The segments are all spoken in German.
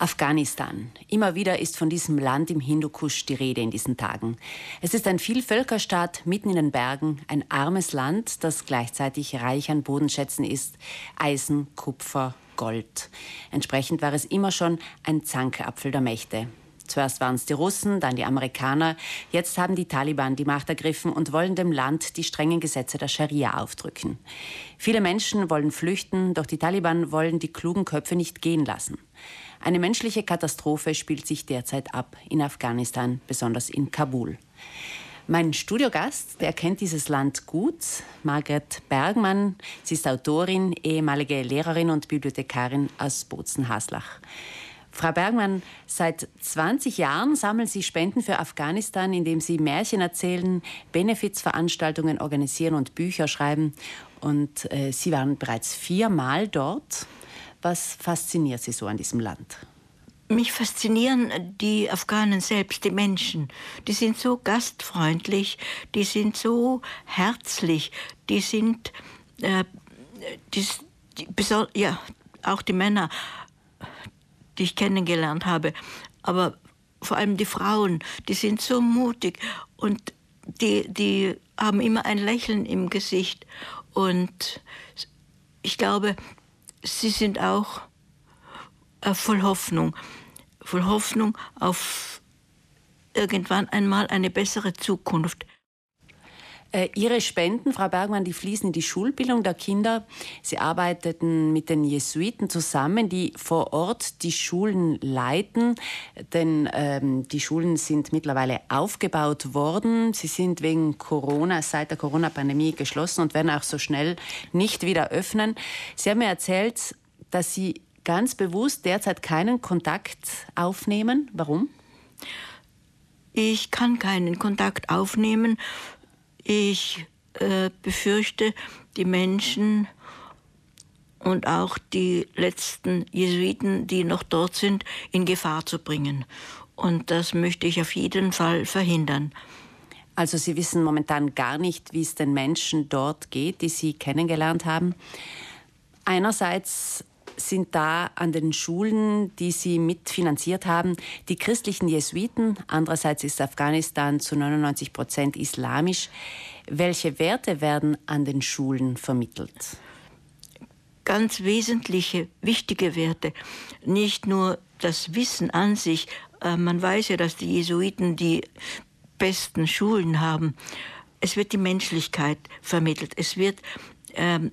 Afghanistan. Immer wieder ist von diesem Land im Hindukusch die Rede in diesen Tagen. Es ist ein Vielvölkerstaat mitten in den Bergen, ein armes Land, das gleichzeitig reich an Bodenschätzen ist, Eisen, Kupfer, Gold. Entsprechend war es immer schon ein Zankapfel der Mächte. Zuerst waren es die Russen, dann die Amerikaner. Jetzt haben die Taliban die Macht ergriffen und wollen dem Land die strengen Gesetze der Scharia aufdrücken. Viele Menschen wollen flüchten, doch die Taliban wollen die klugen Köpfe nicht gehen lassen. Eine menschliche Katastrophe spielt sich derzeit ab in Afghanistan, besonders in Kabul. Mein Studiogast, der kennt dieses Land gut, Margret Bergmann. Sie ist Autorin, ehemalige Lehrerin und Bibliothekarin aus Bozen-Haslach. Frau Bergmann, seit 20 Jahren sammeln Sie Spenden für Afghanistan, indem Sie Märchen erzählen, Benefizveranstaltungen organisieren und Bücher schreiben. Und äh, Sie waren bereits viermal dort. Was fasziniert Sie so an diesem Land? Mich faszinieren die Afghanen selbst, die Menschen. Die sind so gastfreundlich, die sind so herzlich, die sind, äh, die, die, ja, auch die Männer, die ich kennengelernt habe, aber vor allem die Frauen, die sind so mutig und die, die haben immer ein Lächeln im Gesicht. Und ich glaube, sie sind auch äh, voll Hoffnung, voll Hoffnung auf irgendwann einmal eine bessere Zukunft. Äh, Ihre Spenden, Frau Bergmann, die fließen in die Schulbildung der Kinder. Sie arbeiteten mit den Jesuiten zusammen, die vor Ort die Schulen leiten, denn ähm, die Schulen sind mittlerweile aufgebaut worden. Sie sind wegen Corona, seit der Corona-Pandemie geschlossen und werden auch so schnell nicht wieder öffnen. Sie haben mir erzählt, dass Sie ganz bewusst derzeit keinen Kontakt aufnehmen. Warum? Ich kann keinen Kontakt aufnehmen, ich äh, befürchte, die Menschen und auch die letzten Jesuiten, die noch dort sind, in Gefahr zu bringen. Und das möchte ich auf jeden Fall verhindern. Also Sie wissen momentan gar nicht, wie es den Menschen dort geht, die Sie kennengelernt haben. Einerseits sind da an den Schulen, die Sie mitfinanziert haben, die christlichen Jesuiten. Andererseits ist Afghanistan zu 99 Prozent islamisch. Welche Werte werden an den Schulen vermittelt? Ganz wesentliche, wichtige Werte. Nicht nur das Wissen an sich. Äh, man weiß ja, dass die Jesuiten die besten Schulen haben. Es wird die Menschlichkeit vermittelt. Es wird ähm,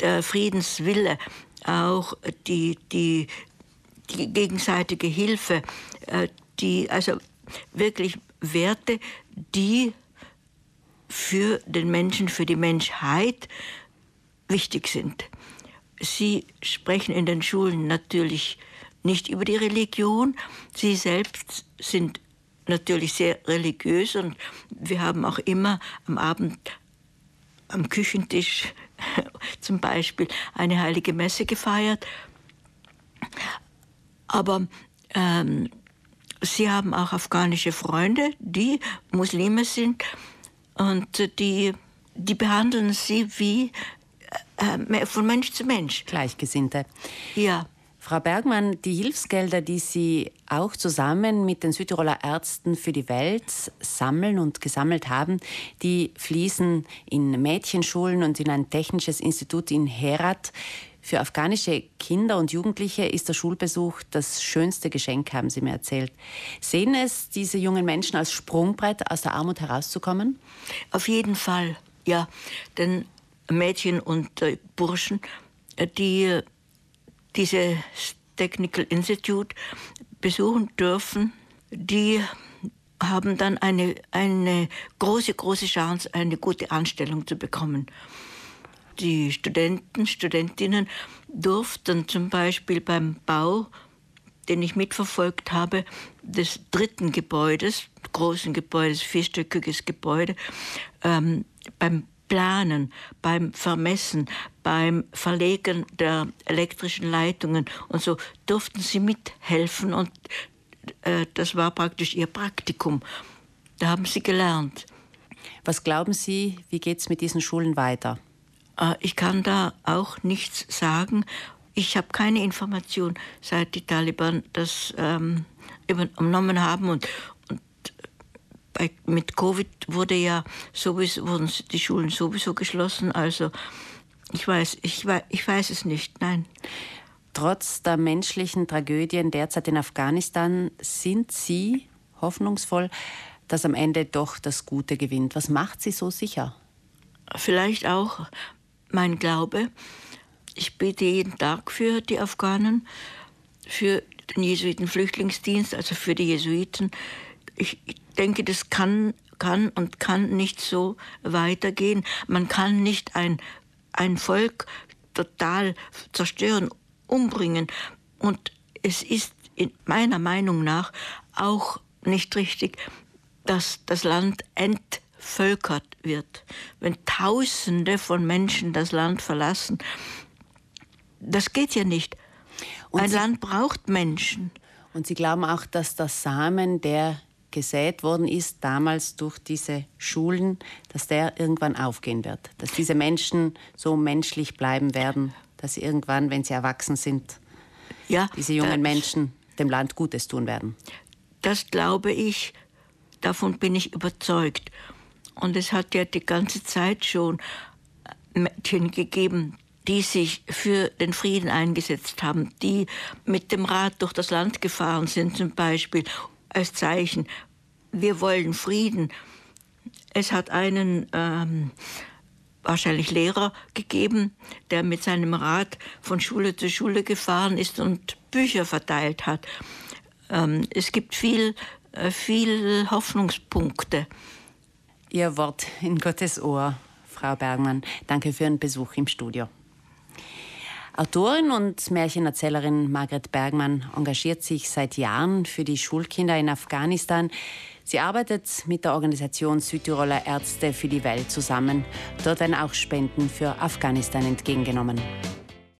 der Friedenswille, auch die, die, die gegenseitige Hilfe, äh, die, also wirklich Werte, die für den Menschen, für die Menschheit wichtig sind. Sie sprechen in den Schulen natürlich nicht über die Religion. Sie selbst sind natürlich sehr religiös und wir haben auch immer am Abend am Küchentisch zum Beispiel eine heilige Messe gefeiert. Aber ähm, sie haben auch afghanische Freunde, die Muslime sind und die, die behandeln sie wie äh, von Mensch zu Mensch. Gleichgesinnte. Ja. Frau Bergmann, die Hilfsgelder, die Sie auch zusammen mit den Südtiroler Ärzten für die Welt sammeln und gesammelt haben, die fließen in Mädchenschulen und in ein technisches Institut in Herat. Für afghanische Kinder und Jugendliche ist der Schulbesuch das schönste Geschenk, haben Sie mir erzählt. Sehen es diese jungen Menschen als Sprungbrett, aus der Armut herauszukommen? Auf jeden Fall, ja. Denn Mädchen und äh, Burschen, äh, die dieses Technical Institute besuchen dürfen, die haben dann eine, eine große, große Chance, eine gute Anstellung zu bekommen. Die Studenten, Studentinnen durften zum Beispiel beim Bau, den ich mitverfolgt habe, des dritten Gebäudes, großen Gebäudes, vierstöckiges Gebäude, ähm, beim Planen, beim Vermessen, beim Verlegen der elektrischen Leitungen und so durften sie mithelfen und äh, das war praktisch ihr Praktikum. Da haben sie gelernt. Was glauben Sie, wie geht es mit diesen Schulen weiter? Äh, ich kann da auch nichts sagen. ich habe keine Information, seit die Taliban das ähm, übernommen haben und, und bei, mit Covid wurde ja sowieso, wurden die Schulen sowieso geschlossen. Also ich weiß, ich, ich weiß es nicht, nein. Trotz der menschlichen Tragödien derzeit in Afghanistan sind Sie hoffnungsvoll, dass am Ende doch das Gute gewinnt. Was macht Sie so sicher? Vielleicht auch mein Glaube. Ich bete jeden Tag für die Afghanen, für den Jesuitenflüchtlingsdienst, also für die Jesuiten. Ich denke, das kann, kann und kann nicht so weitergehen. Man kann nicht ein, ein Volk total zerstören, umbringen. Und es ist in meiner Meinung nach auch nicht richtig, dass das Land entvölkert wird. Wenn Tausende von Menschen das Land verlassen, das geht ja nicht. Und Ein Sie, Land braucht Menschen. Und Sie glauben auch, dass der Samen, der gesät worden ist, damals durch diese Schulen, dass der irgendwann aufgehen wird. Dass diese Menschen so menschlich bleiben werden, dass sie irgendwann, wenn sie erwachsen sind, ja, diese jungen Menschen dem Land Gutes tun werden. Das glaube ich, davon bin ich überzeugt. Und es hat ja die ganze Zeit schon Mädchen gegeben, die sich für den Frieden eingesetzt haben, die mit dem Rad durch das Land gefahren sind zum Beispiel als Zeichen, wir wollen Frieden. Es hat einen ähm, wahrscheinlich Lehrer gegeben, der mit seinem Rad von Schule zu Schule gefahren ist und Bücher verteilt hat. Ähm, es gibt viel, äh, viel Hoffnungspunkte. Ihr Wort in Gottes Ohr, Frau Bergmann. Danke für Ihren Besuch im Studio. Autorin und Märchenerzählerin Margret Bergmann engagiert sich seit Jahren für die Schulkinder in Afghanistan. Sie arbeitet mit der Organisation Südtiroler Ärzte für die Welt zusammen. Dort werden auch Spenden für Afghanistan entgegengenommen.